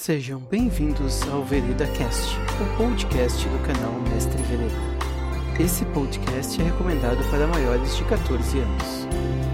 Sejam bem-vindos ao Vereda Cast, o podcast do canal Mestre Vereda. Esse podcast é recomendado para maiores de 14 anos.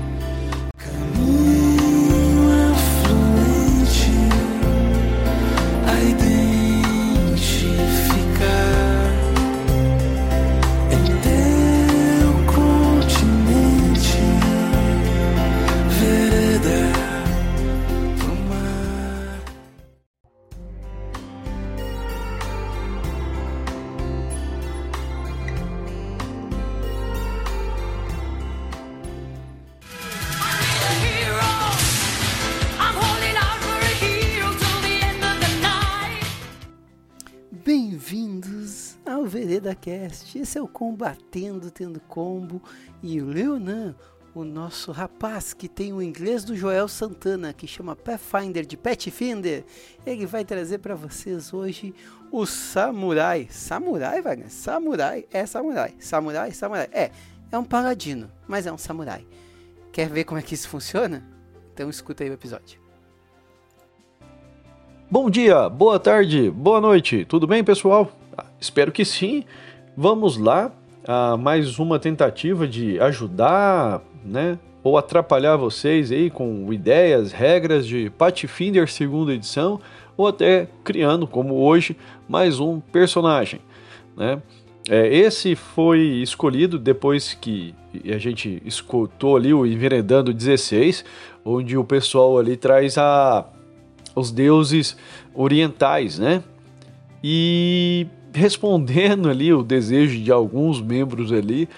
Combatendo Tendo Combo e o Leonan, o nosso rapaz que tem o inglês do Joel Santana, que chama Pathfinder de Petfinder. Ele vai trazer para vocês hoje o Samurai. Samurai, Wagner? Samurai é samurai. Samurai, samurai. É, é um paladino, mas é um samurai. Quer ver como é que isso funciona? Então escuta aí o episódio. Bom dia, boa tarde, boa noite, tudo bem pessoal? Ah, espero que sim. Vamos lá a mais uma tentativa de ajudar, né? Ou atrapalhar vocês aí com ideias, regras de Pathfinder segunda edição, ou até criando, como hoje, mais um personagem, né? É, esse foi escolhido depois que a gente escutou ali o Enveredando 16, onde o pessoal ali traz a, os deuses orientais, né? E respondendo ali o desejo de alguns membros ali,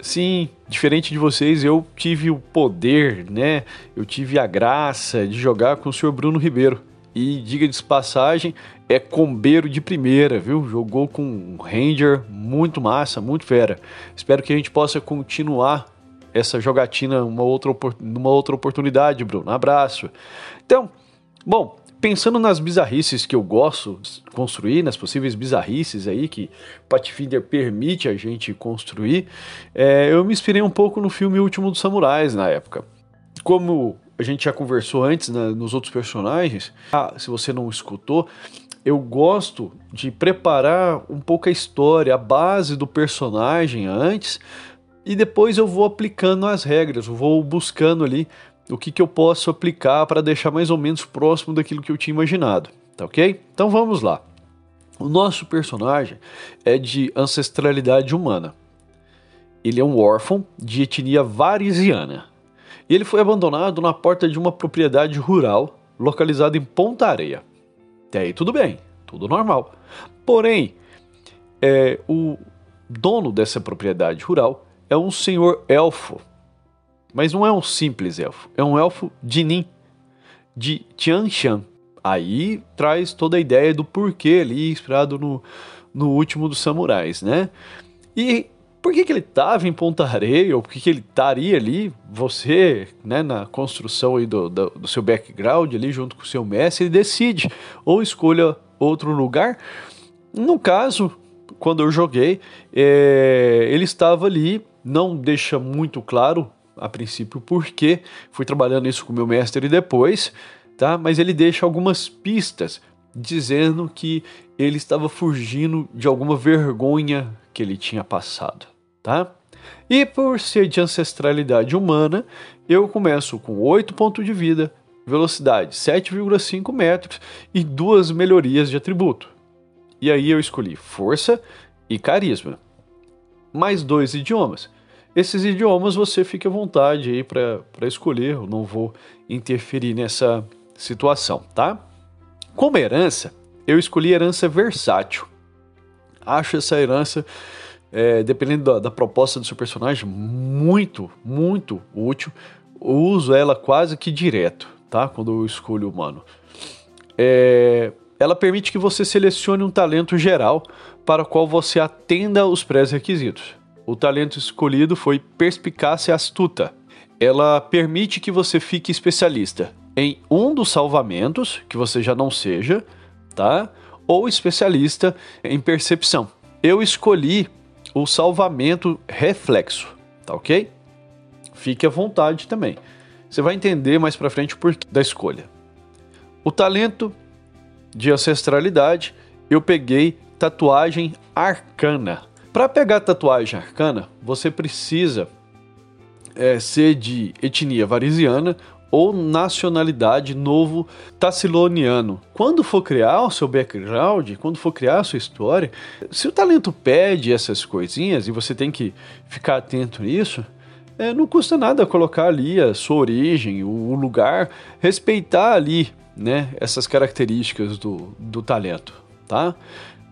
sim, diferente de vocês, eu tive o poder, né? Eu tive a graça de jogar com o senhor Bruno Ribeiro. E diga de passagem, é combeiro de primeira, viu? Jogou com um Ranger muito massa, muito fera. Espero que a gente possa continuar essa jogatina uma outra, numa outra oportunidade, Bruno. Um abraço. Então, bom, pensando nas bizarrices que eu gosto construir, nas possíveis bizarrices aí que Pathfinder permite a gente construir, é, eu me inspirei um pouco no filme Último dos Samurais na época. Como a gente já conversou antes né, nos outros personagens, ah, se você não escutou, eu gosto de preparar um pouco a história, a base do personagem antes, e depois eu vou aplicando as regras, eu vou buscando ali o que, que eu posso aplicar para deixar mais ou menos próximo daquilo que eu tinha imaginado, tá ok? Então vamos lá. O nosso personagem é de ancestralidade humana. Ele é um órfão de etnia varisiana. E ele foi abandonado na porta de uma propriedade rural localizada em Ponta Areia. Até aí tudo bem, tudo normal. Porém, é, o dono dessa propriedade rural é um senhor elfo. Mas não é um simples elfo, é um elfo de Nin, de Tianshan. Aí traz toda a ideia do porquê ali, inspirado no, no último dos samurais, né? E por que, que ele estava em Ponta Areia, ou por que, que ele estaria ali, você, né, na construção aí do, do, do seu background ali, junto com o seu mestre, ele decide, ou escolha outro lugar. No caso, quando eu joguei, é, ele estava ali, não deixa muito claro a princípio porquê, fui trabalhando isso com meu mestre depois, tá? Mas ele deixa algumas pistas dizendo que ele estava fugindo de alguma vergonha que ele tinha passado, tá? E por ser de ancestralidade humana, eu começo com 8 pontos de vida, velocidade 7,5 metros e duas melhorias de atributo. E aí eu escolhi força e carisma. Mais dois idiomas. Esses idiomas você fica à vontade aí para escolher, eu não vou interferir nessa situação, tá? Como herança, eu escolhi herança versátil. Acho essa herança, é, dependendo da, da proposta do seu personagem, muito, muito útil. Eu uso ela quase que direto, tá? Quando eu escolho o humano. É, ela permite que você selecione um talento geral para o qual você atenda os pré-requisitos. O talento escolhido foi perspicácia astuta. Ela permite que você fique especialista em um dos salvamentos, que você já não seja, tá? Ou especialista em percepção. Eu escolhi o salvamento reflexo, tá ok? Fique à vontade também. Você vai entender mais pra frente o porquê da escolha. O talento de ancestralidade, eu peguei tatuagem arcana. Para pegar tatuagem arcana, você precisa é, ser de etnia varisiana ou nacionalidade novo tassiloniano. Quando for criar o seu background, quando for criar a sua história, se o talento pede essas coisinhas e você tem que ficar atento nisso, é, não custa nada colocar ali a sua origem, o, lugar, respeitar ali né, essas características do, do talento, tá?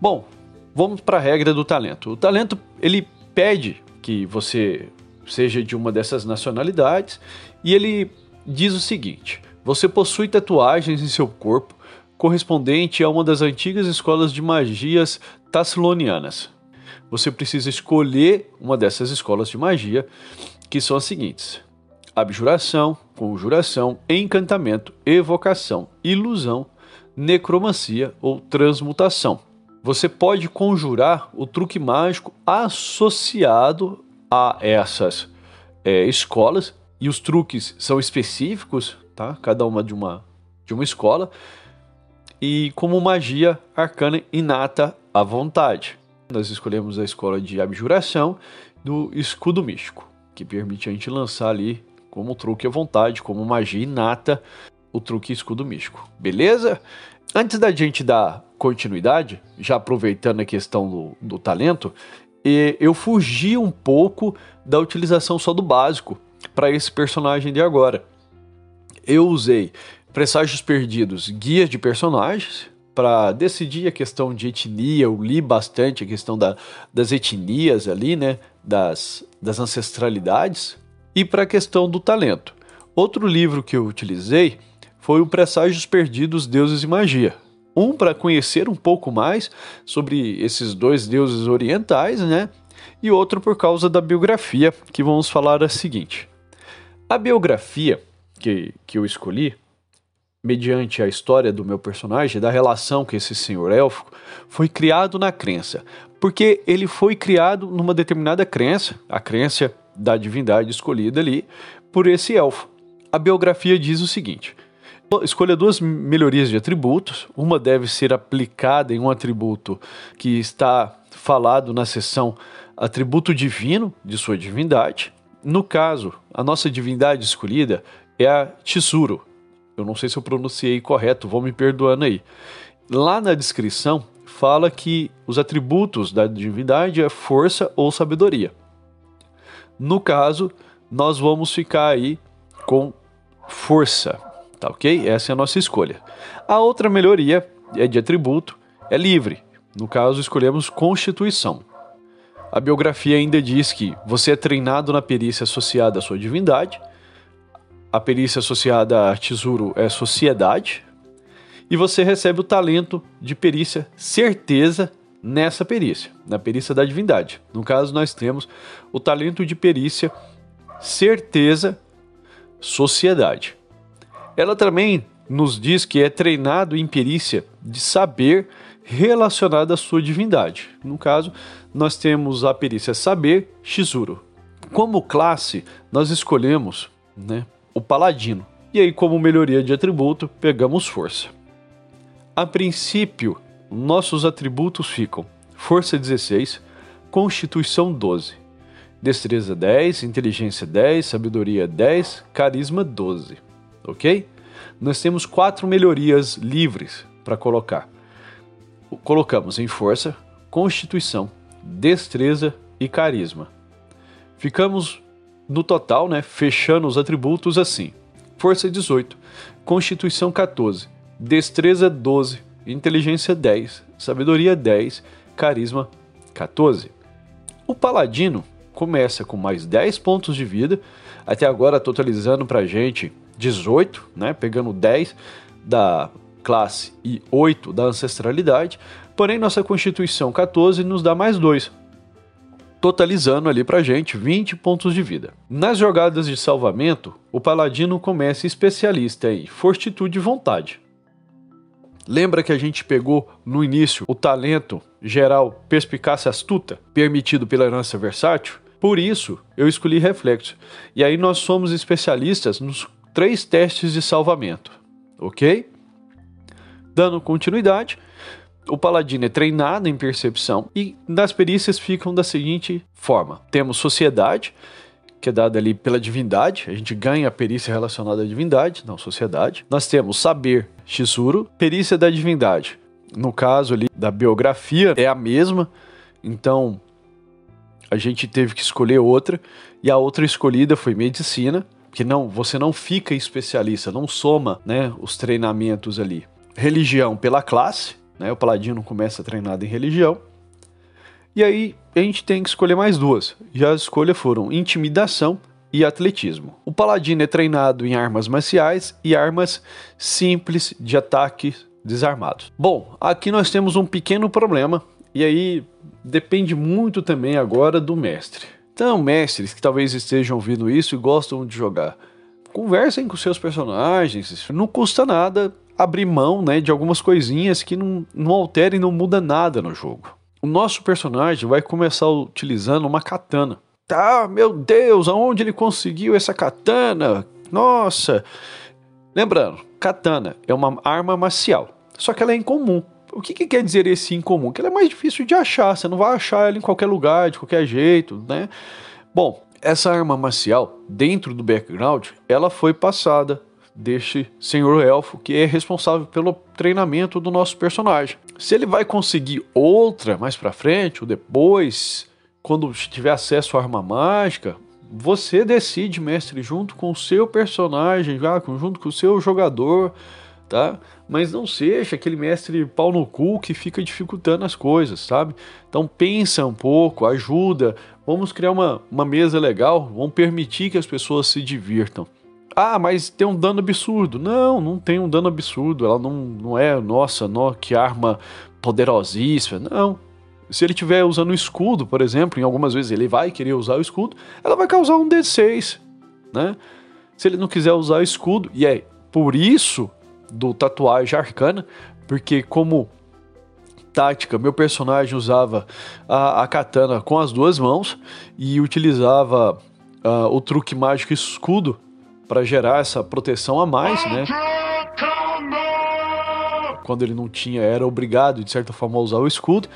Bom, vamos para a regra do talento. O talento ele pede que você seja de uma dessas nacionalidades e ele diz o seguinte: você possui tatuagens em seu corpo correspondente a uma das antigas escolas de magias tassilonianas. Você precisa escolher uma dessas escolas de magia, que são as seguintes: abjuração, conjuração, encantamento, evocação, ilusão, necromancia ou transmutação. Você pode conjurar o truque mágico associado a essas é, escolas e os truques são específicos, tá? Cada uma de uma de uma escola e como magia arcana inata à vontade. Nós escolhemos a escola de abjuração do escudo místico, que permite a gente lançar ali como truque à vontade, como magia inata, o truque escudo místico. Beleza? Antes da gente dar continuidade, já aproveitando a questão do, do talento, eu fugi um pouco da utilização só do básico para esse personagem de agora. Eu usei presságios perdidos, guias de personagens para decidir a questão de etnia. Eu li bastante a questão da, das etnias ali, né, das, das ancestralidades e para a questão do talento. Outro livro que eu utilizei foi o Presságios Perdidos, Deuses e Magia. Um para conhecer um pouco mais sobre esses dois deuses orientais, né? E outro por causa da biografia, que vamos falar a seguinte. A biografia que, que eu escolhi, mediante a história do meu personagem, da relação com esse senhor élfico, foi criado na crença. Porque ele foi criado numa determinada crença, a crença da divindade escolhida ali, por esse elfo. A biografia diz o seguinte: Escolha duas melhorias de atributos. Uma deve ser aplicada em um atributo que está falado na seção atributo divino de sua divindade. No caso, a nossa divindade escolhida é a Tsuru. Eu não sei se eu pronunciei correto, vou me perdoando aí. Lá na descrição fala que os atributos da divindade é força ou sabedoria. No caso, nós vamos ficar aí com força, tá ok? Essa é a nossa escolha. A outra melhoria é de atributo, é livre. No caso, escolhemos Constituição. A biografia ainda diz que você é treinado na perícia associada à sua divindade, a perícia associada a tesouro é sociedade, e você recebe o talento de perícia certeza nessa perícia, na perícia da divindade. No caso, nós temos o talento de perícia certeza sociedade. Ela também nos diz que é treinado em perícia de saber relacionada à sua divindade. No caso, nós temos a perícia saber Shizuru. Como classe, nós escolhemos né, o paladino. E aí, como melhoria de atributo, pegamos força. A princípio, nossos atributos ficam força 16, constituição 12, destreza 10, inteligência 10, sabedoria 10, carisma 12. Ok? Nós temos quatro melhorias livres para colocar. Colocamos em força, constituição, destreza e carisma. Ficamos no total, né, fechando os atributos assim: força 18, constituição 14, destreza 12, inteligência 10, sabedoria 10, carisma 14. O paladino começa com mais 10 pontos de vida, até agora totalizando pra gente 18, né, pegando 10 da classe e 8 da ancestralidade, porém nossa constituição 14 nos dá mais 2, totalizando ali pra gente 20 pontos de vida. Nas jogadas de salvamento, o paladino começa especialista em fortitude e vontade. Lembra que a gente pegou no início o talento geral perspicácia astuta, permitido pela herança versátil? Por isso, eu escolhi reflexo. E aí nós somos especialistas nos três testes de salvamento, ok? Dando continuidade, o paladino é treinado em percepção e nas perícias ficam da seguinte forma: temos sociedade, que é dada ali pela divindade, a gente ganha a perícia relacionada à divindade, não sociedade. Nós temos saber, Shizuru, perícia da divindade. No caso ali da biografia é a mesma, então a gente teve que escolher outra e a outra escolhida foi medicina, que não, você não fica especialista, não soma, né, os treinamentos ali. Religião pela classe, né? O paladino começa treinado em religião. E aí a gente tem que escolher mais duas. Já as escolhas foram intimidação e atletismo. O paladino é treinado em armas marciais e armas simples de ataque desarmados. Bom, aqui nós temos um pequeno problema e aí depende muito também agora do mestre. Então, mestres que talvez estejam ouvindo isso e gostam de jogar, conversem com seus personagens. Não custa nada abrir mão né, de algumas coisinhas que não, não altera e não muda nada no jogo. O nosso personagem vai começar utilizando uma katana. Tá, meu Deus, aonde ele conseguiu essa katana? Nossa! Lembrando, katana é uma arma marcial, só que ela é incomum. O que, que quer dizer esse incomum? Que ela é mais difícil de achar, você não vai achar ela em qualquer lugar, de qualquer jeito, né? Bom, essa arma marcial, dentro do background, ela foi passada deste senhor elfo que é responsável pelo treinamento do nosso personagem. Se ele vai conseguir outra mais pra frente ou depois, quando tiver acesso à arma mágica, você decide, mestre, junto com o seu personagem, já, junto com o seu jogador, tá? Mas não seja aquele mestre pau no cu que fica dificultando as coisas, sabe? Então pensa um pouco, ajuda, vamos criar uma, uma mesa legal, vamos permitir que as pessoas se divirtam. Ah, mas tem um dano absurdo. Não, não tem um dano absurdo. Ela não, não é, nossa, no, que arma poderosíssima. Não. Se ele estiver usando o escudo, por exemplo, em algumas vezes ele vai querer usar o escudo, ela vai causar um D6, né? Se ele não quiser usar o escudo, e é por isso do tatuagem arcana, porque como tática, meu personagem usava a, a katana com as duas mãos e utilizava ah, o truque mágico escudo para gerar essa proteção a mais, né? Quando ele não tinha, era obrigado de certa forma a usar o escudo.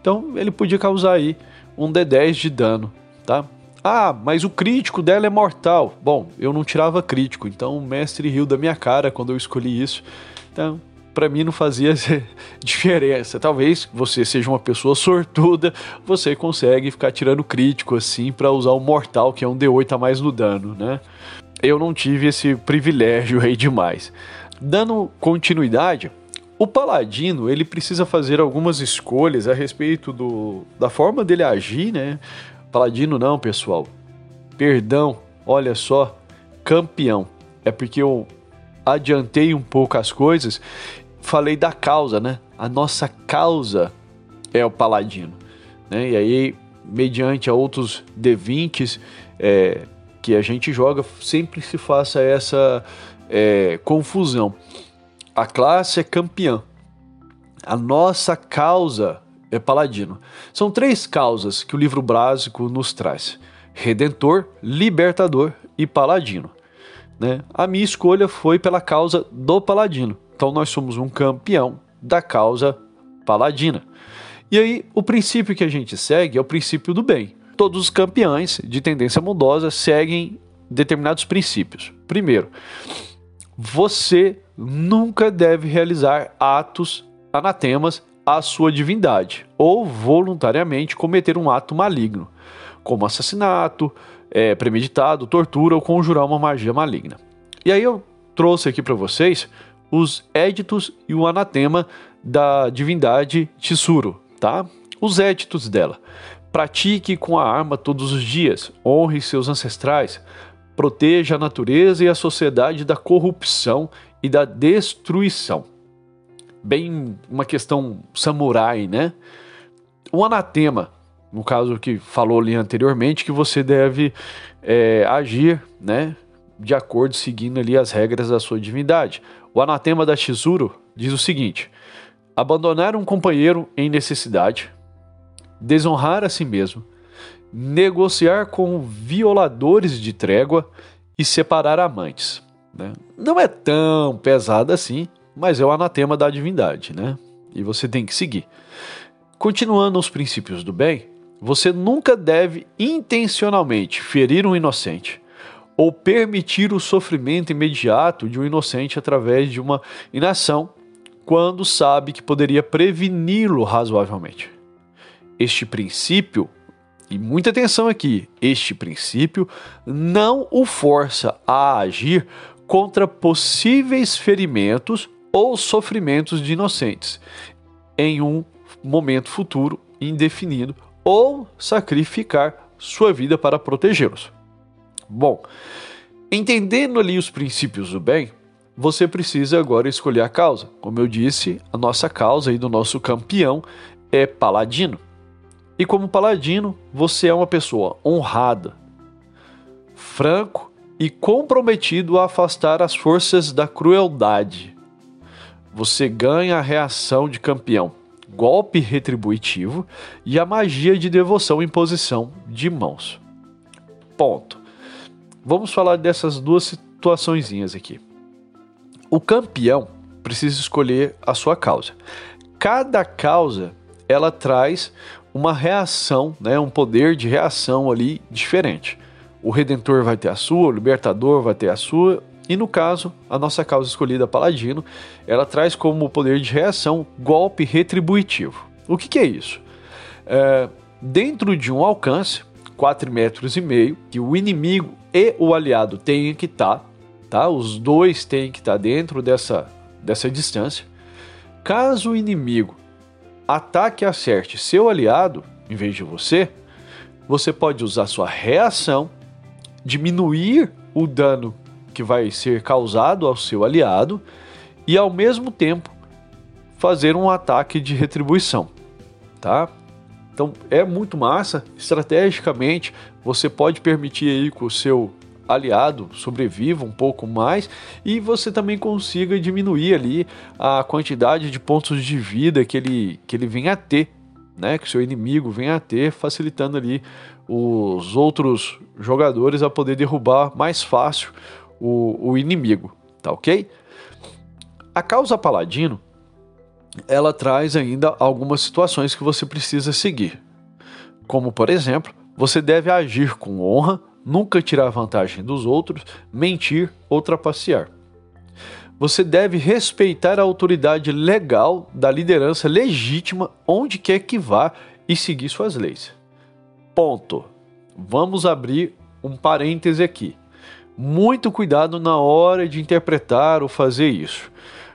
Então ele podia causar aí um D10 de dano, tá? Ah, mas o crítico dela é mortal. Bom, eu não tirava crítico, então o mestre riu da minha cara quando eu escolhi isso. Então, para mim não fazia diferença. Talvez você seja uma pessoa sortuda, você consegue ficar tirando crítico assim para usar o mortal, que é um D8 a mais no dano, né? eu não tive esse privilégio aí demais. Dando continuidade, o paladino ele precisa fazer algumas escolhas a respeito do, da forma dele agir, né? Paladino não, pessoal. Perdão, olha só, campeão. É porque eu adiantei um pouco as coisas, falei da causa, né? A nossa causa é o paladino, né? E aí, mediante a outros D20s, é, que a gente joga sempre se faça essa é, confusão. A classe é campeã. A nossa causa é paladino. São três causas que o livro básico nos traz: Redentor, Libertador e Paladino. Né? A minha escolha foi pela causa do Paladino. Então nós somos um campeão da causa paladina. E aí o princípio que a gente segue é o princípio do bem todos os campeões de tendência bondosa seguem determinados princípios. Primeiro, você nunca deve realizar atos anatemas à sua divindade ou voluntariamente cometer um ato maligno, como assassinato, é, premeditado, tortura ou conjurar uma magia maligna. E aí eu trouxe aqui para vocês os éditos e o anatema da divindade Tsuru, tá? Os éditos dela. Pratique com a arma todos os dias, honre seus ancestrais, proteja a natureza e a sociedade da corrupção e da destruição. Bem, uma questão samurai, né? O anatema, no caso que falou ali anteriormente, que você deve é, agir, né? De acordo, seguindo ali as regras da sua divindade. O anatema da Shizuru diz o seguinte: abandonar um companheiro em necessidade, desonrar a si mesmo, negociar com violadores de trégua e separar amantes. Né? Não é tão pesado assim, mas é o anatema da divindade, né? E você tem que seguir. Continuando os princípios do bem, você nunca deve intencionalmente ferir um inocente ou permitir o sofrimento imediato de um inocente através de uma inação quando sabe que poderia preveni-lo razoavelmente. Este princípio, e muita atenção aqui, este princípio não o força a agir contra possíveis ferimentos ou sofrimentos de inocentes em um momento futuro indefinido ou sacrificar sua vida para protegê-los. Bom, entendendo ali os princípios do bem, você precisa agora escolher a causa. Como eu disse, a nossa causa aí do nosso campeão é paladino. E como paladino, você é uma pessoa honrada, franco e comprometido a afastar as forças da crueldade. Você ganha a reação de campeão, golpe retributivo e a magia de devoção em posição de mãos. Ponto. Vamos falar dessas duas situaçõezinhas aqui. O campeão precisa escolher a sua causa. Cada causa ela traz uma reação, né, um poder de reação ali diferente. O Redentor vai ter a sua, o Libertador vai ter a sua, e no caso, a nossa causa escolhida, Paladino, ela traz como poder de reação golpe retributivo. O que, que é isso? É, dentro de um alcance, 4 metros e meio, que o inimigo e o aliado têm que estar, tá? Os dois têm que estar dentro dessa, dessa distância. Caso o inimigo ataque e acerte seu aliado, em vez de você, você pode usar sua reação, diminuir o dano que vai ser causado ao seu aliado e ao mesmo tempo fazer um ataque de retribuição, tá? Então é muito massa, estrategicamente você pode permitir aí que o seu aliado sobreviva um pouco mais e você também consiga diminuir ali a quantidade de pontos de vida que ele, que ele vem a ter, né? Que seu inimigo vem a ter, facilitando ali os outros jogadores a poder derrubar mais fácil o, o inimigo, tá ok? A causa paladino ela traz ainda algumas situações que você precisa seguir, como por exemplo, você deve agir com honra, nunca tirar vantagem dos outros, mentir ou trapacear. Você deve respeitar a autoridade legal da liderança legítima onde quer que vá e seguir suas leis. Ponto. Vamos abrir um parêntese aqui. Muito cuidado na hora de interpretar ou fazer isso.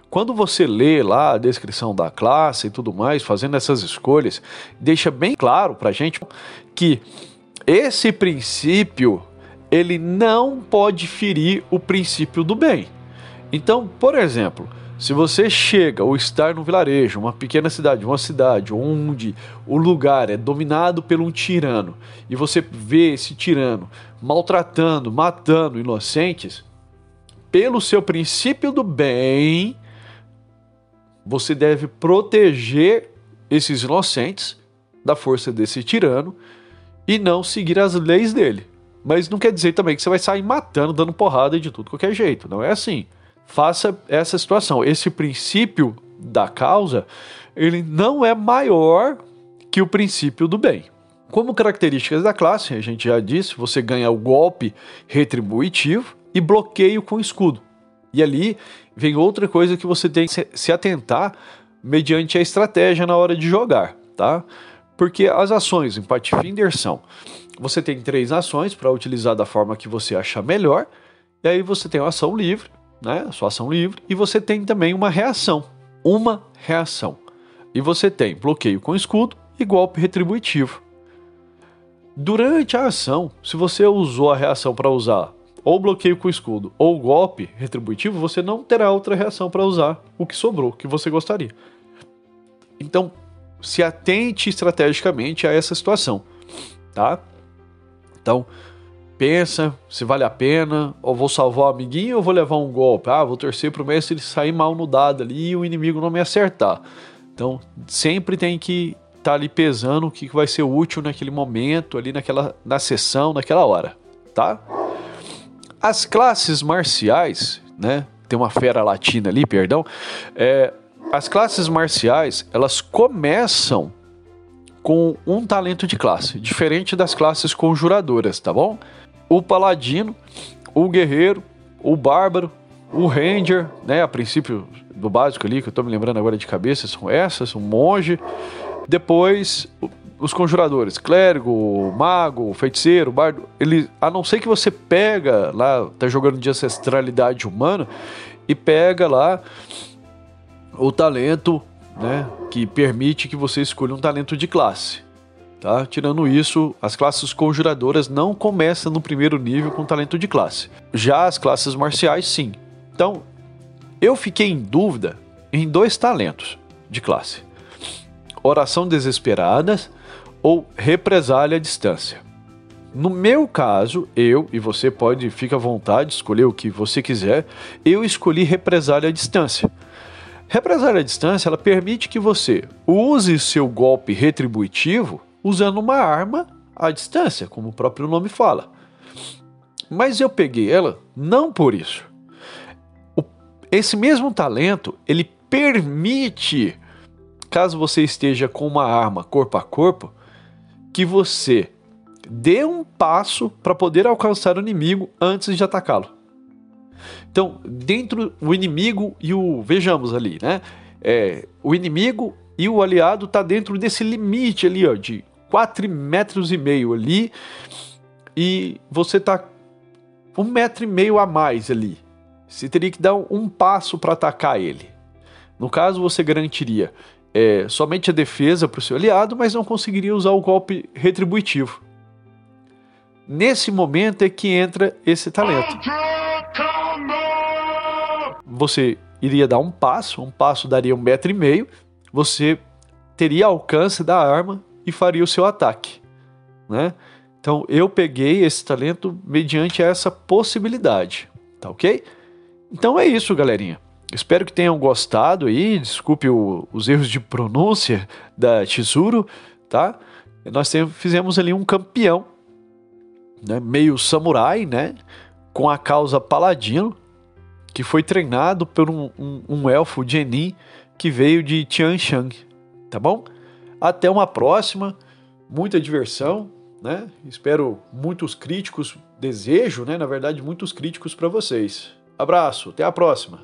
Quando você lê lá a descrição da classe e tudo mais, fazendo essas escolhas, deixa bem claro para gente que esse princípio ele não pode ferir o princípio do bem. Então, por exemplo, se você chega ou estar no vilarejo, uma pequena cidade, uma cidade onde o lugar é dominado por um tirano e você vê esse tirano maltratando, matando inocentes, pelo seu princípio do bem, você deve proteger esses inocentes da força desse tirano e não seguir as leis dele. Mas não quer dizer também que você vai sair matando, dando porrada de tudo qualquer jeito. Não é assim. Faça essa situação. Esse princípio da causa, ele não é maior que o princípio do bem. Como características da classe, a gente já disse, você ganha o golpe retributivo e bloqueio com escudo. E ali vem outra coisa que você tem que se atentar mediante a estratégia na hora de jogar, tá? Porque as ações em Pathfinder são: você tem três ações para utilizar da forma que você achar melhor, e aí você tem uma ação livre, né? A sua ação livre, e você tem também uma reação. Uma reação. E você tem bloqueio com escudo e golpe retributivo. Durante a ação, se você usou a reação para usar ou bloqueio com escudo ou golpe retributivo, você não terá outra reação para usar o que sobrou, que você gostaria. Então, se atente estrategicamente a essa situação, tá? Então, pensa se vale a pena, ou vou salvar o amiguinho ou vou levar um golpe. Ah, vou torcer pro mestre ele sair mal no dado ali e o inimigo não me acertar. Então, sempre tem que estar tá ali pesando o que vai ser útil naquele momento, ali naquela na sessão, naquela hora, tá? As classes marciais, né? tem uma fera latina ali, perdão. É, as classes marciais, elas começam com um talento de classe, diferente das classes conjuradoras, tá bom? O paladino, o guerreiro, o bárbaro, o ranger, né, a princípio do básico ali, que eu tô me lembrando agora de cabeça, são essas, um monge. Depois, o- os conjuradores, clérigo, mago, feiticeiro, bardo, ele, a não ser que você pega lá, tá jogando de ancestralidade humana e pega lá o talento, né, que permite que você escolha um talento de classe. Tá? Tirando isso, as classes conjuradoras não começam no primeiro nível com talento de classe. Já as classes marciais, sim. Então, eu fiquei em dúvida em dois talentos de classe: oração desesperada ou represália à distância. No meu caso, eu e você pode, fica à vontade, escolher o que você quiser. Eu escolhi represália à distância. Represália à distância, ela permite que você use seu golpe retributivo usando uma arma à distância, como o próprio nome fala. Mas eu peguei ela não por isso. Esse mesmo talento, ele permite, caso você esteja com uma arma corpo a corpo, que você dê um passo para poder alcançar o inimigo antes de atacá-lo. Então, dentro o inimigo e o vejamos ali, né? É, o inimigo e o aliado tá dentro desse limite ali, ó, de 4 metros e meio ali, e você tá um metro e meio a mais ali. Você teria que dar um, passo para atacar ele. No caso, você garantiria é, somente a defesa para o seu aliado, mas não conseguiria usar o golpe retributivo. Nesse momento é que entra esse talento. Você iria dar um passo, um passo daria um metro e meio, você teria alcance da arma e faria o seu ataque, né? Então eu peguei esse talento mediante essa possibilidade, tá ok? Então é isso, galerinha. Espero que tenham gostado aí. Desculpe o- os erros de pronúncia da Chizuru, tá? Nós tem- fizemos ali um campeão, né? Meio samurai, né? Com a causa paladino, que foi treinado por um, um, um elfo Genin que veio de Tianshang, tá bom? Até uma próxima, muita diversão, né? Espero muitos críticos, desejo, né? Na verdade, muitos críticos para vocês. Abraço, até a próxima.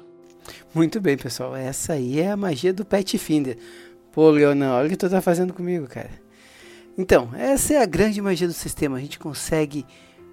Muito bem, pessoal. Essa aí é a magia do Pet Finder. Pô, Leonan, olha o que tu tá fazendo comigo, cara. Então, essa é a grande magia do sistema. A gente consegue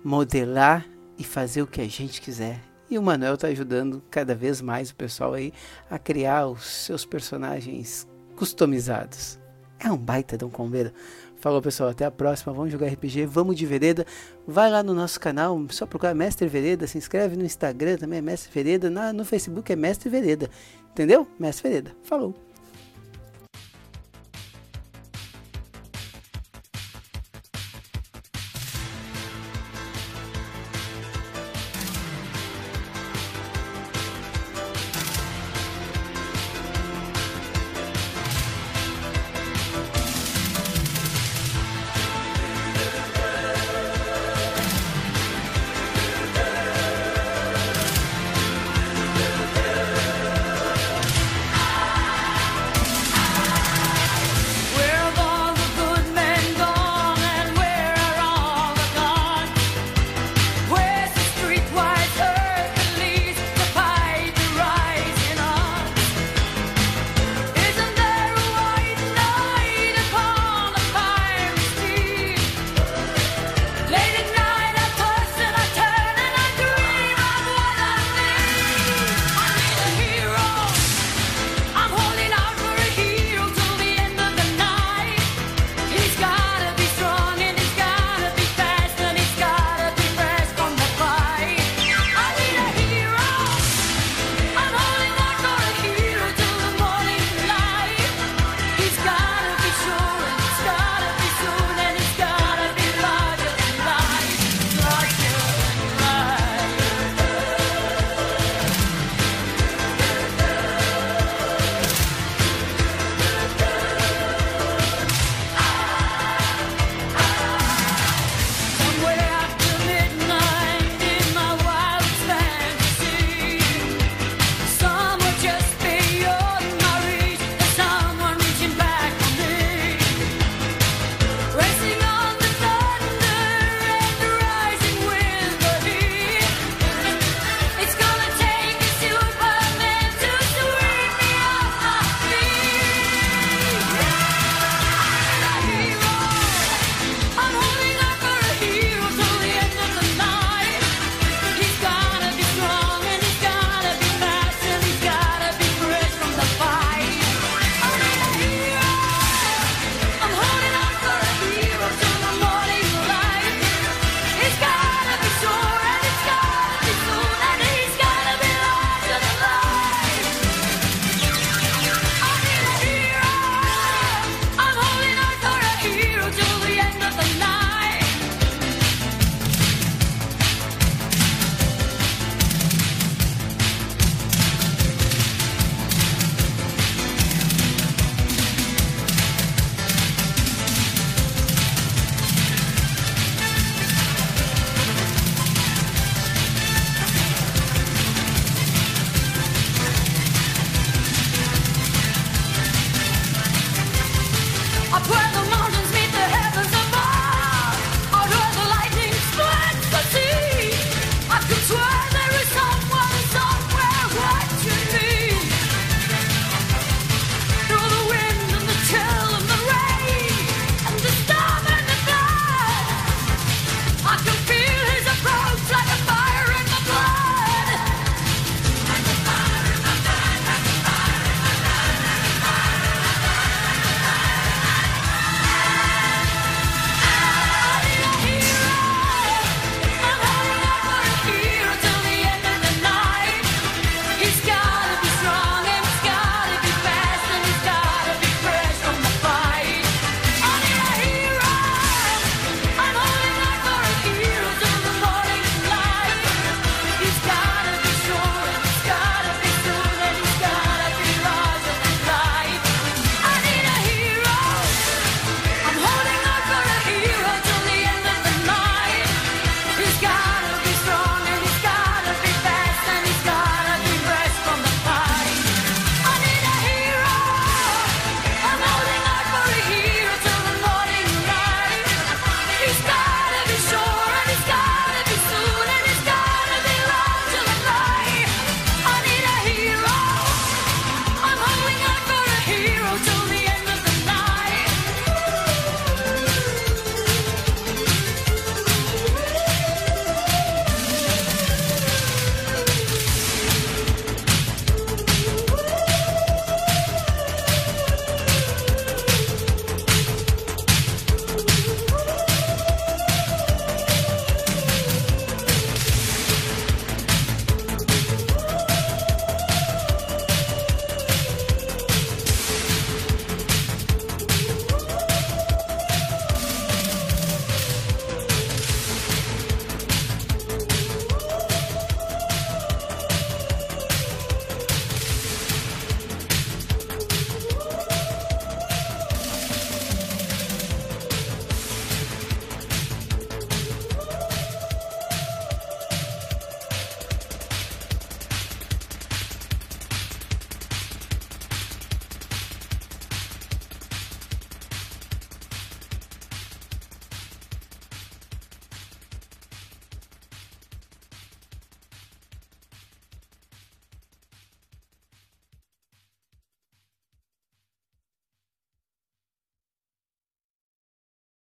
modelar e fazer o que a gente quiser. E o Manuel tá ajudando cada vez mais o pessoal aí a criar os seus personagens customizados. É um baita de um combeiro. Falou, pessoal. Até a próxima. Vamos jogar RPG. Vamos de Vereda. Vai lá no nosso canal. Só procurar Mestre Vereda. Se inscreve no Instagram também. É Mestre Vereda. Na, no Facebook é Mestre Vereda. Entendeu? Mestre Vereda. Falou.